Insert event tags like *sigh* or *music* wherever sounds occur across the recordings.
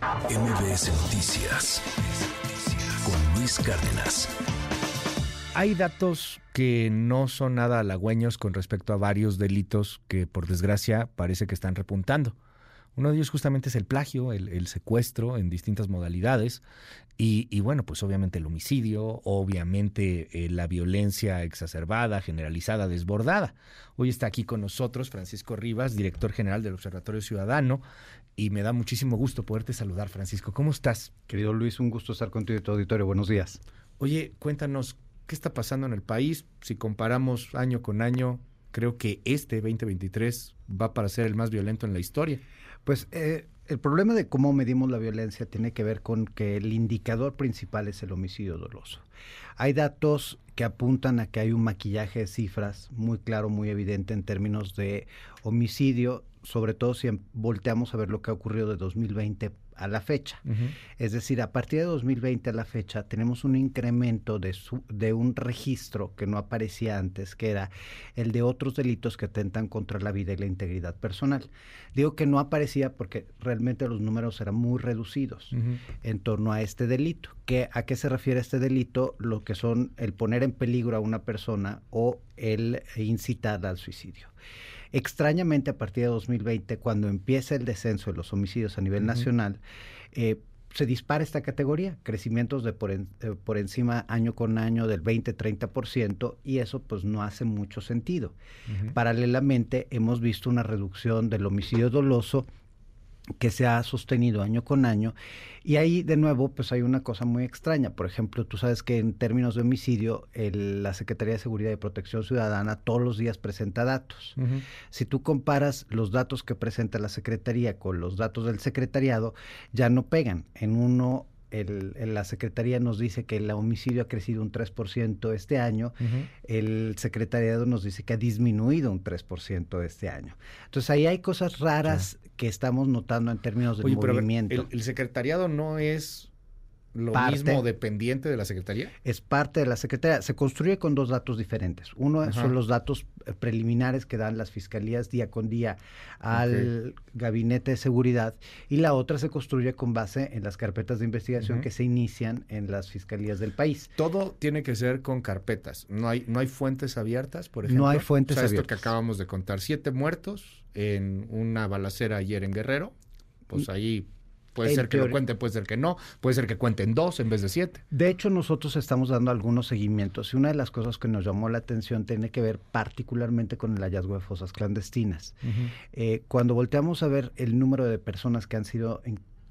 MBS Noticias con Luis Cárdenas. Hay datos que no son nada halagüeños con respecto a varios delitos que por desgracia parece que están repuntando. Uno de ellos justamente es el plagio, el, secuestro en distintas modalidades y, bueno, pues obviamente el homicidio, obviamente eh, la violencia exacerbada, generalizada, desbordada. Hoy está aquí con nosotros Francisco Rivas, director general del Observatorio Ciudadano, y me da muchísimo gusto poderte saludar, Francisco. ¿Cómo estás? Querido Luis, un gusto estar contigo y tu auditorio. Buenos días. Oye, cuéntanos, ¿qué está pasando en el país? Si comparamos año con año, creo que este 2023 va para ser el más violento en la historia. Pues eh, el problema de cómo medimos la violencia tiene que ver con que el indicador principal es el homicidio doloso. Hay datos que apuntan a que hay un maquillaje de cifras muy claro, muy evidente en términos de homicidio sobre todo si volteamos a ver lo que ha ocurrido de 2020 a la fecha. Es decir, a partir de 2020 a la fecha tenemos un incremento de, de un registro que no aparecía antes, que era el de otros delitos que atentan contra la vida y la integridad personal. Digo que no aparecía porque realmente los números eran muy reducidos en torno a este delito. ¿Qué, ¿A qué se refiere este delito? Lo que son el poner en peligro a una persona o el incitar al suicidio. Extrañamente, a partir de 2020, cuando empieza el descenso de los homicidios a nivel nacional, eh, se dispara esta categoría, crecimientos de por, eh, por encima año con año del 20-30% y eso pues no hace mucho sentido. Paralelamente hemos visto una reducción del homicidio doloso que se ha sostenido año con año. Y ahí, de nuevo, pues hay una cosa muy extraña. Por ejemplo, tú sabes que en términos de homicidio, la Secretaría de Seguridad y Protección Ciudadana todos los días presenta datos. Si tú comparas los datos que presenta la Secretaría con los datos del secretariado, ya no pegan. En uno el, la Secretaría nos dice que el homicidio ha crecido un 3% este año, el secretariado nos dice que ha disminuido un 3% este año. Entonces ahí hay cosas raras que estamos notando en términos de movimiento. el, secretariado no es lo mismo dependiente de la Secretaría? Es parte de la Secretaría. Se construye con dos datos diferentes. Uno son los datos eh, preliminares que dan las fiscalías día con día al gabinete de seguridad y la otra se construye con base en las carpetas de investigación que se inician en las fiscalías del país. Todo tiene que ser con carpetas. No hay, no hay fuentes abiertas, por ejemplo. No hay fuentes o sea, Esto que acabamos de contar, siete muertos en una balacera ayer en Guerrero, pues ahí Puede ser que lo cuente, puede ser que no, puede ser que cuenten dos en vez de siete. De hecho, nosotros estamos dando algunos seguimientos y una de las cosas que nos llamó la atención tiene que ver particularmente con el hallazgo de fosas clandestinas. Eh, cuando volteamos a ver el número de personas que han sido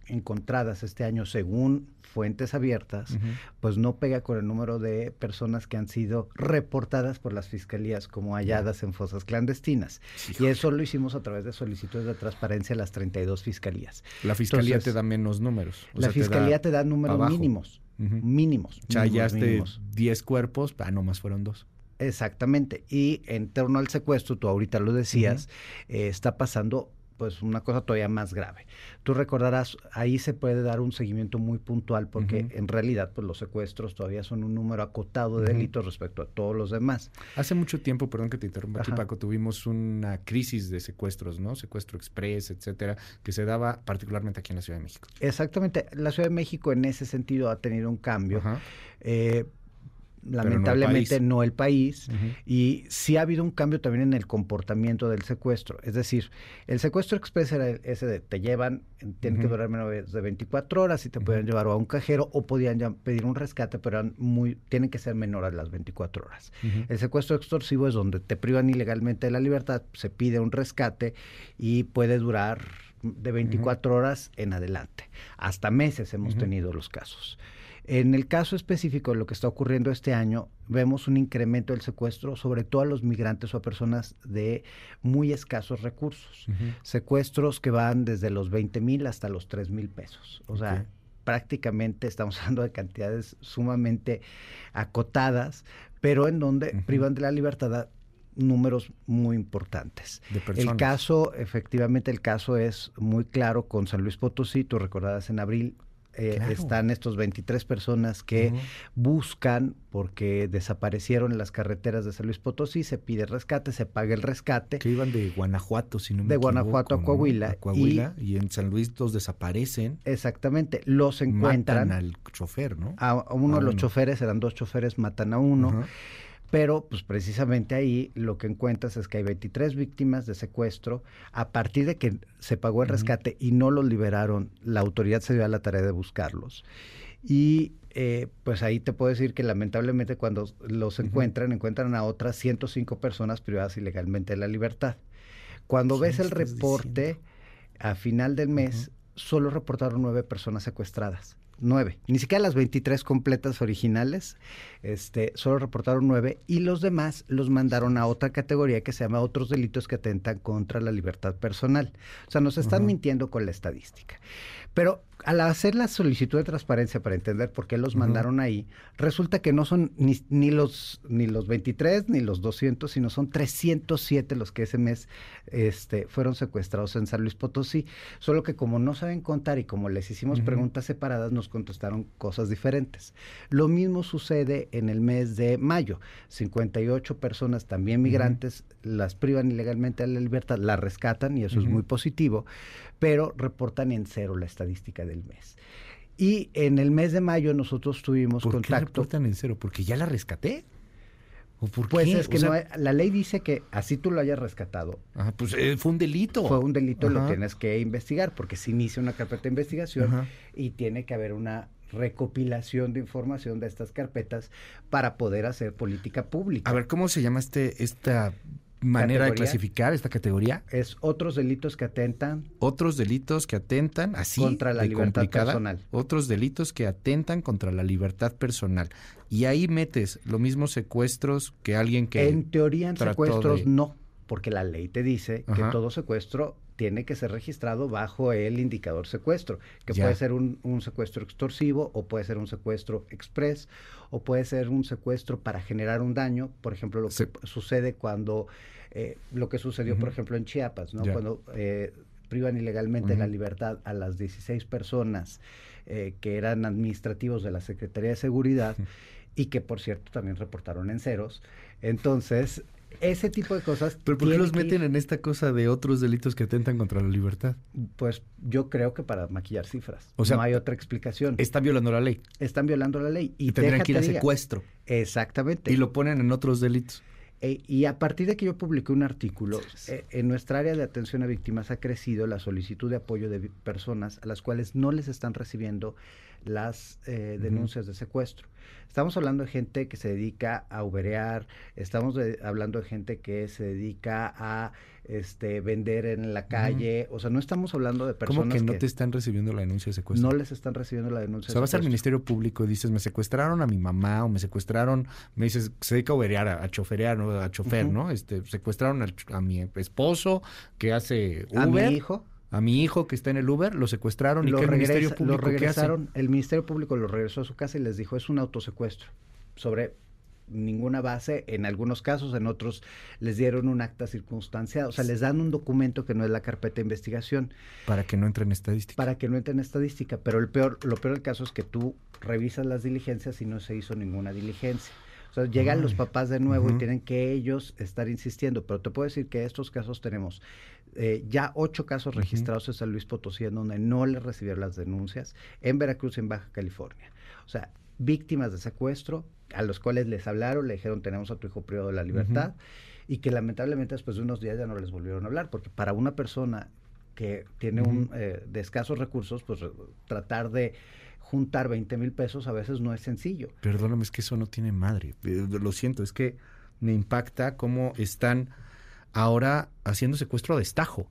encontradas este año según fuentes abiertas, pues no pega con el número de personas que han sido reportadas por las fiscalías como halladas en fosas clandestinas. y eso lo hicimos a través de solicitudes de transparencia a las 32 fiscalías. La fiscalía te da menos números. la fiscalía te da, números mínimos. Mínimos. Ya hallaste 10 cuerpos, ah, nomás fueron dos. Exactamente. Y en torno al secuestro, tú ahorita lo decías, eh, está pasando pues una cosa todavía más grave. Tú recordarás, ahí se puede dar un seguimiento muy puntual porque en realidad pues los secuestros todavía son un número acotado de delitos respecto a todos los demás. Hace mucho tiempo, perdón que te interrumpa aquí Paco, tuvimos una crisis de secuestros, ¿no? Secuestro express, etcétera, que se daba particularmente aquí en la Ciudad de México. Exactamente, la Ciudad de México en ese sentido ha tenido un cambio. Eh, lamentablemente no el país, y sí ha habido un cambio también en el comportamiento del secuestro. Es decir, el secuestro express era ese de te llevan, tiene que durar menos de 24 horas y te pueden llevar a un cajero o podían ya pedir un rescate, pero eran muy, tienen que ser menores las 24 horas. El secuestro extorsivo es donde te privan ilegalmente de la libertad, se pide un rescate y puede durar de 24 horas en adelante. Hasta meses hemos tenido los casos. En el caso específico de lo que está ocurriendo este año, vemos un incremento del secuestro, sobre todo a los migrantes o a personas de muy escasos recursos. Secuestros que van desde los 20 mil hasta los 3 mil pesos. O sea, prácticamente estamos *laughs* hablando de cantidades sumamente acotadas, pero en donde privan de la libertad números muy importantes. el caso, efectivamente, el caso es muy claro con San Luis Potosí, tú recordarás en abril eh, Claro. están estos 23 personas que buscan porque desaparecieron en las carreteras de San Luis Potosí, se pide rescate, se paga el rescate. Que iban de Guanajuato, si no me De Guanajuato a. Coahuila, A Coahuila, y... en San Luis los desaparecen, Exactamente, los encuentran. matan al chofer, ¿no? A, uno A de los uno. choferes, eran dos choferes, matan a uno. Pero, pues precisamente ahí lo que encuentras es que hay 23 víctimas de secuestro. A partir de que se pagó el rescate y no los liberaron, la autoridad se dio a la tarea de buscarlos. Y eh, pues ahí te puedo decir que lamentablemente cuando los encuentran, encuentran a otras 105 personas privadas ilegalmente de la libertad. Cuando ¿Qué ves el reporte, diciendo? a final del mes, solo reportaron nueve personas secuestradas. Nueve. Ni siquiera las 23 completas originales, este, solo reportaron nueve y los demás los mandaron a otra categoría que se llama otros delitos que atentan contra la libertad personal. O sea, nos están mintiendo con la estadística. Pero al hacer la solicitud de transparencia para entender por qué los mandaron ahí, resulta que no son ni, ni los ni los 23 ni los 200, sino son 307 los que ese mes este, fueron secuestrados en San Luis Potosí. Solo que como no saben contar y como les hicimos preguntas separadas, nos contestaron cosas diferentes. Lo mismo sucede en el mes de mayo. 58 personas también migrantes las privan ilegalmente de la libertad, las rescatan y eso es muy positivo, pero reportan en cero la estadística del mes. Y en el mes de mayo nosotros tuvimos ¿Por qué contacto. reportan en cero? ¿Porque ya la rescaté? ¿O por Pues qué? es que O sea, no hay- la ley dice que así tú lo hayas rescatado, ajá, pues eh, fue un delito. fue un delito lo tienes que investigar, porque se inicia una carpeta de investigación Ajá. y tiene que haber una recopilación de información de estas carpetas para poder hacer política pública. A ver, ¿cómo se llama este esta manera de clasificar esta categoría? Es otros delitos que atentan Otros delitos que atentan así Contra la de libertad personal. Otros delitos que atentan contra la libertad personal. Y ahí metes los mismos secuestros que alguien que En teoría en secuestros de- no, porque la ley te dice que todo secuestro tiene que ser registrado bajo el indicador secuestro, que Ya. puede ser un, un secuestro extorsivo o puede ser un secuestro express o puede ser un secuestro para generar un daño, por ejemplo, lo que sucede cuando, eh, lo que sucedió, por ejemplo, en Chiapas, ¿no? Ya. Cuando eh, privan ilegalmente la libertad a las 16 personas eh, que eran administrativos de la Secretaría de Seguridad *laughs* y que por cierto también reportaron en ceros. Entonces, ese tipo de cosas... ¿Pero por qué los ir- meten en esta cosa de otros delitos que atentan contra la libertad? Pues yo creo que para maquillar cifras. O sea, no hay otra explicación. Están violando la ley. Están violando la ley. Y Y tendrían que ir a secuestro. Exactamente. Y lo ponen en otros delitos. E- y a partir de que yo publiqué un artículo, eh, en nuestra área de atención a víctimas ha crecido la solicitud de apoyo de personas a las cuales no les están recibiendo las eh, denuncias de secuestro. Estamos hablando de gente que se dedica a uberear, estamos de- hablando de gente que se dedica a este, vender en la calle, o sea, no estamos hablando de ¿Cómo personas que no te están recibiendo la denuncia de secuestro? no les están recibiendo la denuncia. O sea, de vas al secuestro. Ministerio Público y dices, me secuestraron a mi mamá o me secuestraron, me dices, se dedica a uberear, a, a choferear, ¿no? A chofer. ¿no? Este, secuestraron ch- a, mi esposo que hace A mi Uber, hijo a mi hijo que está en el Uber, lo secuestraron y lo, que el Ministerio lo Público ¿qué hace? regresaron, el Ministerio Público lo regresó a su casa y les dijo, es un autosecuestro, sobre ninguna base, en algunos casos, en otros les dieron un acta circunstanciada, o sea, les dan un documento que no es la carpeta de investigación Para que no entre en estadística. para que no entre en estadística, pero el peor, lo peor del caso es que tú revisas las diligencias y no se hizo ninguna diligencia. O sea, llegan Ay, los papás de nuevo y tienen que ellos estar insistiendo, pero te puedo decir que estos casos tenemos eh, ya ocho casos registrados en San Luis Potosí en donde no le recibieron las denuncias, en Veracruz y en Baja California. O sea, víctimas de secuestro a los cuales les hablaron, le dijeron tenemos a tu hijo privado de la libertad y que lamentablemente después de unos días ya no les volvieron a hablar, porque para una persona que tiene un eh, de escasos recursos, pues tratar de juntar 20 mil pesos a veces no es sencillo. Perdóname, es que eso no tiene madre. Eh, Lo siento, es que me impacta cómo están ahora haciendo secuestro a destajo.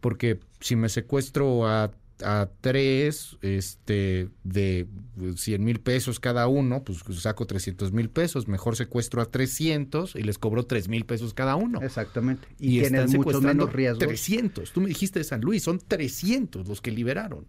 Porque si me secuestro a, a tres este, de 100 mil pesos cada uno, pues saco 300 mil pesos. Mejor secuestro a 300 y les cobro 3 mil pesos cada uno. Exactamente. Y, Y, están tienes muchos secuestrando menos riesgos. 300. Tú me dijiste de San Luis, son 300 los que liberaron.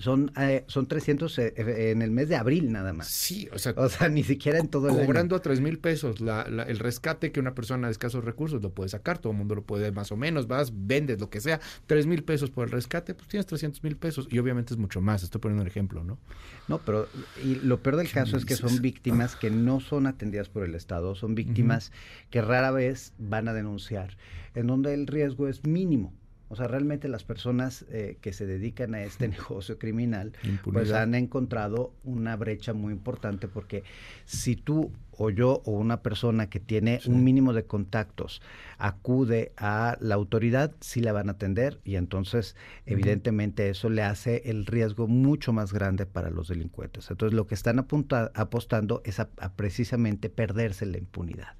Son, eh, son 300 eh, eh, en el mes de abril nada más. Sí, o sea, O sea, ni siquiera en todo el año. cobrando a tres mil pesos la- la- el rescate que una persona de escasos recursos lo puede sacar, todo el mundo lo puede más o menos, vas, vendes lo que sea, tres mil pesos por el rescate, pues tienes 300 mil pesos y obviamente es mucho más, estoy poniendo un ejemplo, ¿no? No, pero y lo peor del ¿Qué caso es que son víctimas que no son atendidas por el Estado, son víctimas que rara vez van a denunciar, en donde el riesgo es mínimo. O sea, realmente las personas eh, que se dedican a este *laughs* negocio criminal, pues han encontrado una brecha muy importante porque si tú o yo o una persona que tiene Sí. un mínimo de contactos acude a la autoridad, sí la van a atender y entonces evidentemente eso le hace el riesgo mucho más grande para los delincuentes. Entonces lo que están apunta- apostando es a, a precisamente perderse la impunidad.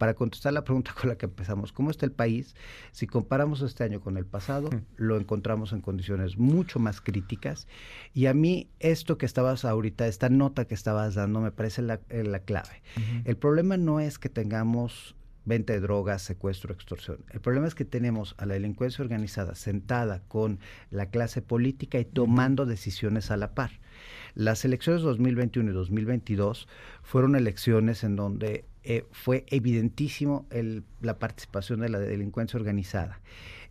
Para contestar la pregunta *laughs* con la que empezamos, ¿cómo está el país? Si comparamos este año con el pasado, Mm. lo encontramos en condiciones mucho más críticas. Y a mí esto que estabas ahorita, esta nota que estabas dando, me parece la, eh, la clave. El problema no es que tengamos venta de drogas, secuestro, extorsión. El problema es que tenemos a la delincuencia organizada sentada con la clase política y tomando decisiones a la par. Las elecciones 2021 y 2022 fueron elecciones en donde eh, fue evidentísimo el- la participación de la delincuencia organizada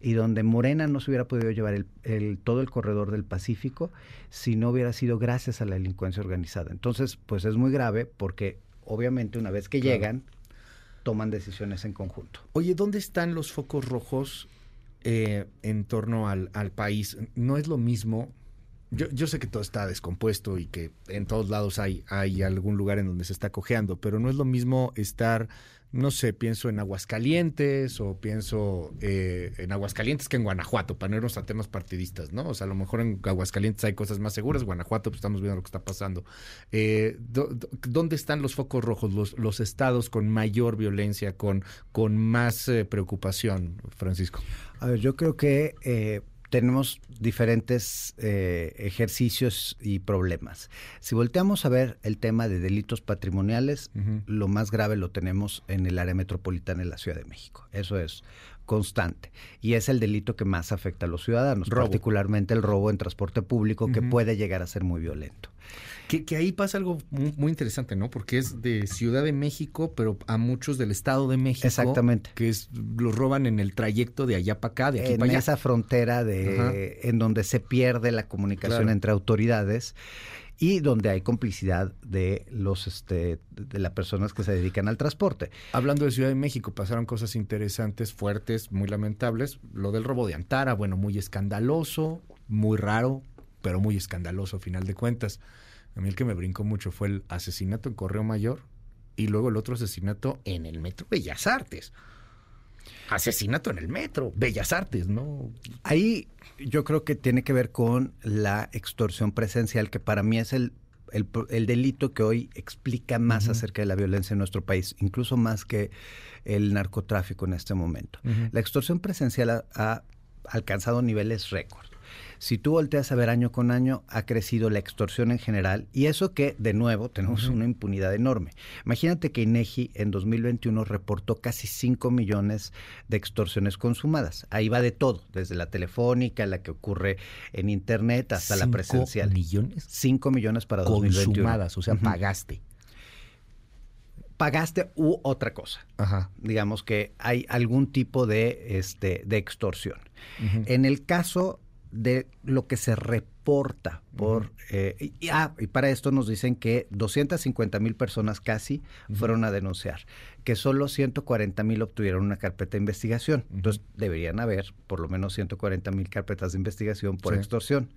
y donde Morena no se hubiera podido llevar el- el- todo el corredor del Pacífico si no hubiera sido gracias a la delincuencia organizada. Entonces, pues es muy grave porque obviamente una vez que Claro. llegan, toman decisiones en conjunto. Oye, ¿dónde están los focos rojos eh, en torno al, al país? No es lo mismo. Yo, yo sé que todo está descompuesto y que en todos lados hay, hay algún lugar en donde se está cojeando, pero no es lo mismo estar, no sé, pienso en Aguascalientes o pienso eh, en Aguascalientes que en Guanajuato, para no irnos a temas partidistas, ¿no? O sea, a lo mejor en Aguascalientes hay cosas más seguras, Guanajuato, pues estamos viendo lo que está pasando. Eh, ¿Dónde están los focos rojos, los, los estados con mayor violencia, con, con más eh, preocupación, Francisco? A ver, yo creo que tenemos diferentes eh, ejercicios y problemas. Si volteamos a ver el tema de delitos patrimoniales, lo más grave lo tenemos en el área metropolitana de la Ciudad de México. Eso es constante. Y es el delito que más afecta a los ciudadanos, Robo. particularmente el robo en transporte público, que puede llegar a ser muy violento. Que, que ahí pasa algo muy, muy interesante, ¿no? Porque es de Ciudad de México, pero a muchos del Estado de México. Exactamente. Que es, los roban en el trayecto de allá para acá, de aquí en para allá. esa frontera de en donde se pierde la comunicación Claro. entre autoridades y donde hay complicidad de los este de las personas que se dedican al transporte. Hablando de Ciudad de México, pasaron cosas interesantes, fuertes, muy lamentables. Lo del robo de Antara, bueno, muy escandaloso, muy raro, pero muy escandaloso a final de cuentas. A mí el que me brincó mucho fue el asesinato en Correo Mayor y luego el otro asesinato en el Metro Bellas Artes. Asesinato en el Metro, Bellas Artes, ¿no? Ahí yo creo que tiene que ver con la extorsión presencial, que para mí es el, el, el delito que hoy explica más acerca de la violencia en nuestro país, incluso más que el narcotráfico en este momento. La extorsión presencial ha, ha alcanzado niveles récord. Si tú volteas a ver año con año, ha crecido la extorsión en general y eso que, de nuevo, tenemos una impunidad enorme. Imagínate que INEGI en 2021 reportó casi 5 millones de extorsiones consumadas. Ahí va de todo, desde la telefónica, la que ocurre en Internet, hasta la Cinco presencial. millones 5 millones para 2021. consumadas, o sea, pagaste. Pagaste u otra cosa. Ajá. Digamos que hay algún tipo de, este, de extorsión. En el caso de lo que se reporta por... Eh, y, ah, y para esto nos dicen que 250 mil personas casi fueron a denunciar, que solo 140 mil obtuvieron una carpeta de investigación. Entonces deberían haber por lo menos 140 mil carpetas de investigación por Sí. extorsión.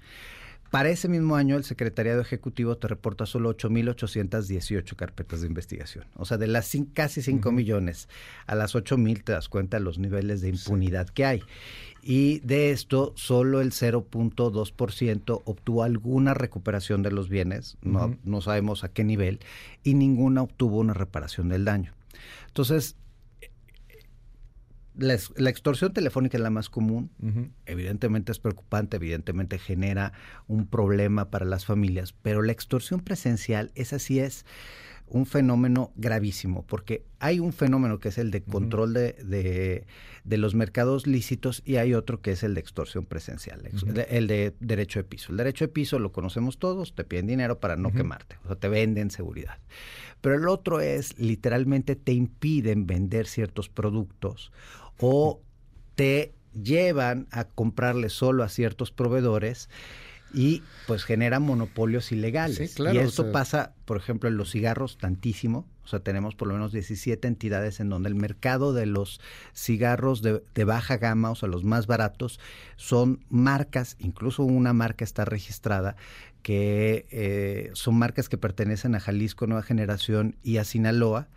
Para ese mismo año, el Secretariado Ejecutivo te reporta solo 8.818 carpetas de investigación. O sea, de las casi 5 Ujú. millones a las 8.000 te das cuenta de los niveles de impunidad que hay. Y de esto, solo el 0.2% obtuvo alguna recuperación de los bienes, no, no sabemos a qué nivel, y ninguna obtuvo una reparación del daño. Entonces, la, ex- la extorsión telefónica es la más común, evidentemente es preocupante, evidentemente genera un problema para las familias, pero la extorsión presencial, esa sí es un fenómeno gravísimo, porque hay un fenómeno que es el de control de, de, los mercados lícitos y hay otro que es el de extorsión presencial, el de derecho de piso. El derecho de piso lo conocemos todos, te piden dinero para no quemarte, o sea, te venden seguridad. Pero el otro es, literalmente te impiden vender ciertos productos o te llevan a comprarle solo a ciertos proveedores y pues genera monopolios ilegales. y esto pasa, por ejemplo, en los cigarros tantísimo. O sea, tenemos por lo menos 17 entidades en donde el mercado de los cigarros de, baja gama, o sea, los más baratos, son marcas, incluso una marca está registrada, que eh, son marcas que pertenecen a Jalisco Nueva Generación y a Sinaloa,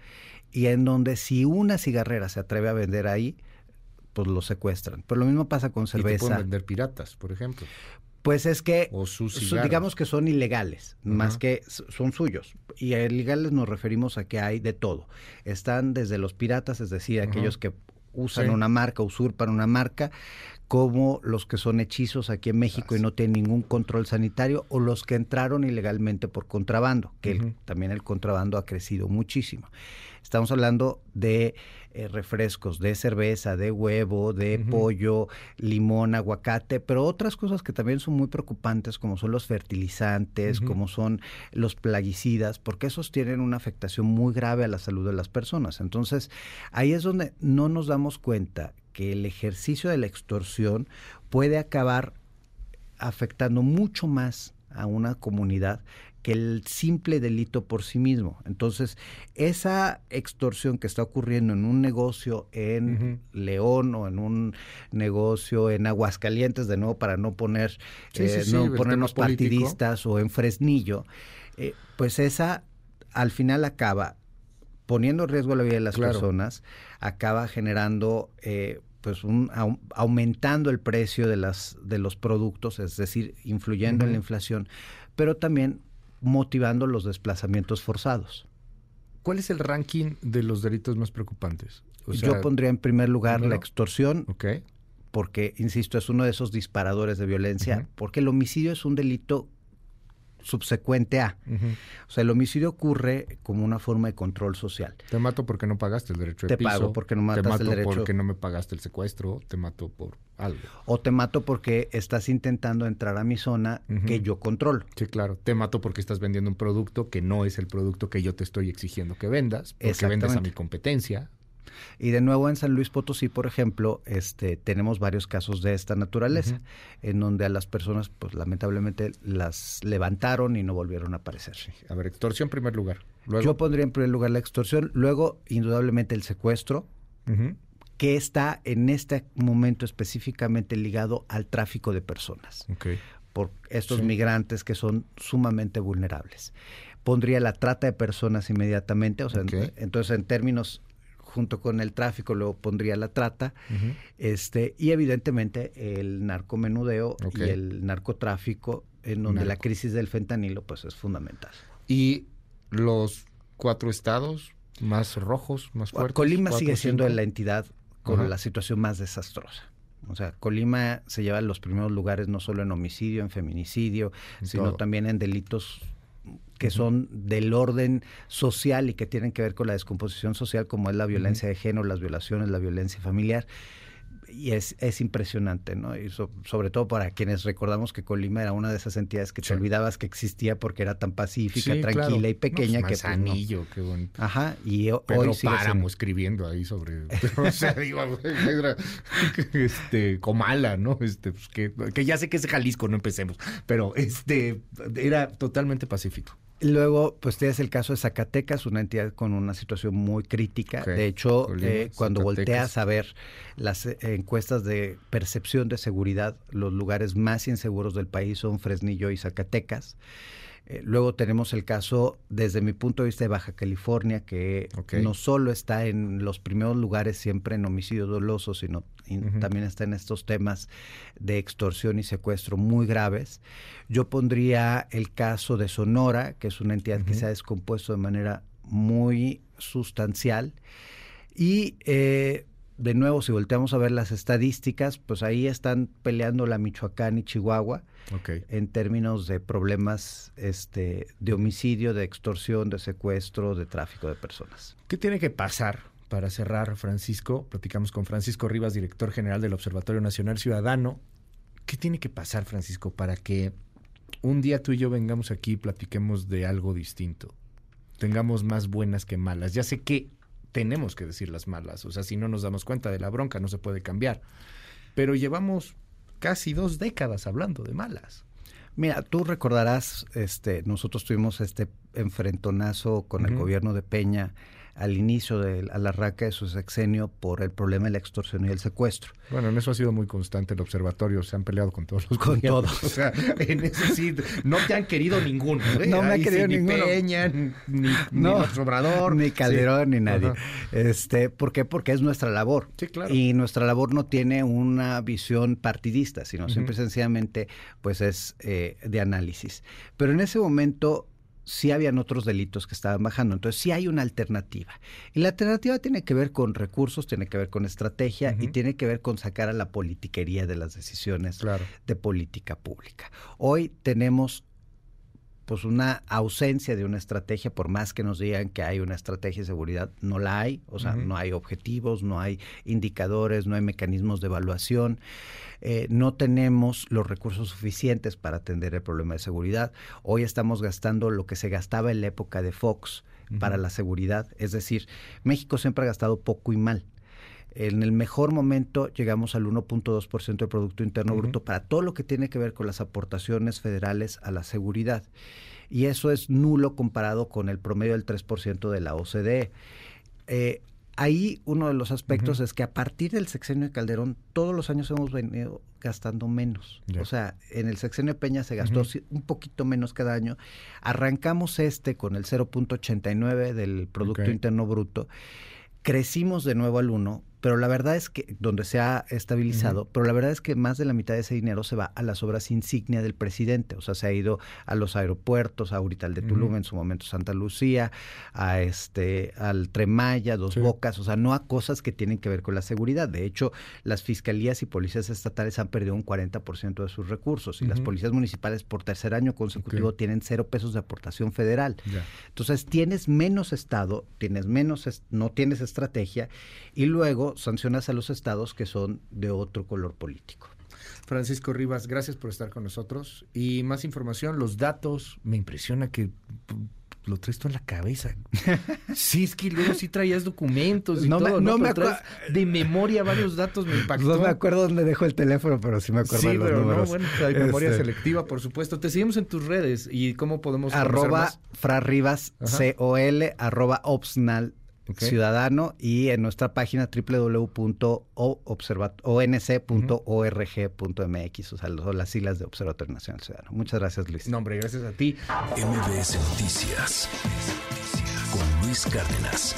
y en donde si una cigarrera se atreve a vender ahí, pues lo secuestran. Pero lo mismo pasa con cerveza. Y pueden vender piratas, por ejemplo. Pues es que, o digamos que son ilegales, más que son suyos. Y a ilegales nos referimos a que hay de todo. Están desde los piratas, es decir, aquellos que usan una marca, usurpan una marca, como los que son hechizos aquí en México y no tienen ningún control sanitario, o los que entraron ilegalmente por contrabando, que también el contrabando ha crecido muchísimo. Estamos hablando de eh, refrescos, de cerveza, de huevo, de pollo, limón, aguacate, pero otras cosas que también son muy preocupantes, como son los fertilizantes, como son los plaguicidas, porque esos tienen una afectación muy grave a la salud de las personas. Entonces, ahí es donde no nos damos cuenta que el ejercicio de la extorsión puede acabar afectando mucho más a una comunidad que el simple delito por sí mismo. Entonces, esa extorsión que está ocurriendo en un negocio en León o en un negocio en Aguascalientes, de nuevo para no poner eh, no ponernos partidistas o en Fresnillo, eh, pues esa al final acaba poniendo en riesgo la vida de las personas, acaba generando eh, pues un, aumentando el precio de las de los productos, es decir, influyendo en la inflación, pero también motivando los desplazamientos forzados. ¿Cuál es el ranking de los delitos más preocupantes? Yo pondría en primer lugar la extorsión, porque, insisto, es uno de esos disparadores de violencia, porque el homicidio es un delito subsecuente a. O sea, el homicidio ocurre como una forma de control social. Te mato porque no pagaste el derecho de te piso. Te pago porque no matas el derecho. porque no me pagaste el secuestro. Te mato por algo. O te mato porque estás intentando entrar a mi zona que yo controlo. Sí, claro. Te mato porque estás vendiendo un producto que no es el producto que yo te estoy exigiendo que vendas. Porque vendes a mi competencia. Y de nuevo en San Luis Potosí, por ejemplo, este, tenemos varios casos de esta naturaleza, en donde a las personas, pues lamentablemente, las levantaron y no volvieron a aparecer. A ver, extorsión en primer lugar. Yo pondría en primer lugar la extorsión, luego indudablemente el secuestro, que está en este momento específicamente ligado al tráfico de personas. Por estos migrantes que son sumamente vulnerables pondría la trata de personas inmediatamente, o sea, entonces en términos junto con el tráfico, luego pondría la trata, este, y evidentemente el narcomenudeo y el narcotráfico, en donde la crisis del fentanilo pues es fundamental. Y los cuatro estados más rojos, más fuertes. Colima sigue siendo la entidad con la situación más desastrosa. O sea, Colima se lleva los primeros lugares no solo en homicidio, en feminicidio, sino también en delitos que son del orden social y que tienen que ver con la descomposición social, como es la violencia de género, las violaciones, la violencia familiar. Y es, es impresionante, ¿no? Y sobre todo para quienes recordamos que Colima era una de esas entidades que te olvidabas que existía porque era tan pacífica, tranquila y pequeña que... Pues, anillo, qué bonito. Ajá, y Pedro hoy Páramo escribiendo ahí sobre... *laughs* *laughs* o sea, digo, *laughs* este, Comala, ¿no? Este, pues, que, que ya sé que es Jalisco, no empecemos, pero este, era totalmente pacífico. Luego, pues tienes el caso de Zacatecas, una entidad con una situación muy crítica. De hecho, eh, cuando volteas a ver las eh, encuestas de percepción de seguridad, los lugares más inseguros del país son Fresnillo y Zacatecas. Eh, luego tenemos el caso, desde mi punto de vista, de Baja California, que no solo está en los primeros lugares siempre en homicidio doloso, sino también está en estos temas de extorsión y secuestro muy graves. Yo pondría el caso de Sonora, que es una entidad que se ha descompuesto de manera muy sustancial. Y eh, de nuevo, si volteamos a ver las estadísticas, pues ahí están peleando la Michoacán y Chihuahua en términos de problemas este, de homicidio, de extorsión, de secuestro, de tráfico de personas. ¿Qué tiene que pasar para cerrar, Francisco? Platicamos con Francisco Rivas, director general del Observatorio Nacional Ciudadano. ¿Qué tiene que pasar, Francisco, para que un día tú y yo vengamos aquí y platiquemos de algo distinto? Tengamos más buenas que malas. Ya sé que tenemos que decir las malas. O sea, si no nos damos cuenta de la bronca, no se puede cambiar. Pero llevamos casi dos décadas hablando de malas. Mira, tú recordarás, este, nosotros tuvimos este enfrentonazo con el gobierno de Peña al inicio de la raca de su sexenio por el problema de la extorsión y el secuestro. Bueno, en eso ha sido muy constante el observatorio, se han peleado con todos los Con todos. *laughs* O sea, en eso sí, no te han querido ninguno. ¿eh? No me ha querido ni ninguno. Peña, ni, ni *laughs* Obrador. Ni Calderón, ni nadie. Este, ¿Por qué? Porque es nuestra labor. Sí, claro. Y nuestra labor no tiene una visión partidista, sino siempre sencillamente pues es eh, de análisis. Pero en ese momento sí habían otros delitos que estaban bajando. Entonces sí hay una alternativa. Y la alternativa tiene que ver con recursos, tiene que ver con estrategia y tiene que ver con sacar a la politiquería de las decisiones de política pública. Hoy tenemos pues una ausencia de una estrategia, por más que nos digan que hay una estrategia de seguridad, no la hay, o sea, no hay objetivos, no hay indicadores, no hay mecanismos de evaluación, eh, no tenemos los recursos suficientes para atender el problema de seguridad. Hoy estamos gastando lo que se gastaba en la época de Fox para la seguridad, es decir, México siempre ha gastado poco y mal. En el mejor momento llegamos al 1.2% del Producto Interno Bruto para todo lo que tiene que ver con las aportaciones federales a la seguridad. Y eso es nulo comparado con el promedio del 3% de la OCDE. Eh, ahí uno de los aspectos es que a partir del sexenio de Calderón, todos los años hemos venido gastando menos. O sea, en el sexenio de Peña se gastó un poquito menos cada año. Arrancamos este con el 0.89 del Producto Interno Bruto. Crecimos de nuevo al 1, pero la verdad es que, donde se ha estabilizado, pero la verdad es que más de la mitad de ese dinero se va a las obras insignia del presidente, o sea, se ha ido a los aeropuertos, ahorita al de Tulum, en su momento Santa Lucía, a este, al Tremaya, Dos Bocas, o sea, no a cosas que tienen que ver con la seguridad. De hecho, las fiscalías y policías estatales han perdido un 40% de sus recursos y las policías municipales por tercer año consecutivo tienen cero pesos de aportación federal. Entonces, tienes menos Estado, tienes menos, no tienes estrategia y luego sancionas a los estados que son de otro color político. Francisco Rivas, gracias por estar con nosotros. Y más información, los datos, me impresiona que lo traes tú en la cabeza. *laughs* sí, es que luego sí traías documentos y no todo, me, no, me traes de memoria varios datos, me impactó. No me acuerdo dónde dejo el teléfono, pero sí me acuerdo de los pero números. No, bueno, hay memoria este selectiva, por supuesto. Te seguimos en tus redes y cómo podemos Arroba frarribas, C-O-L, arroba opsnal ciudadano y en nuestra página www.onc.org.mx, o sea, las siglas de Observatorio Nacional Ciudadano. Muchas gracias, Luis. No, hombre, gracias a ti. MBS Noticias con Luis Cárdenas.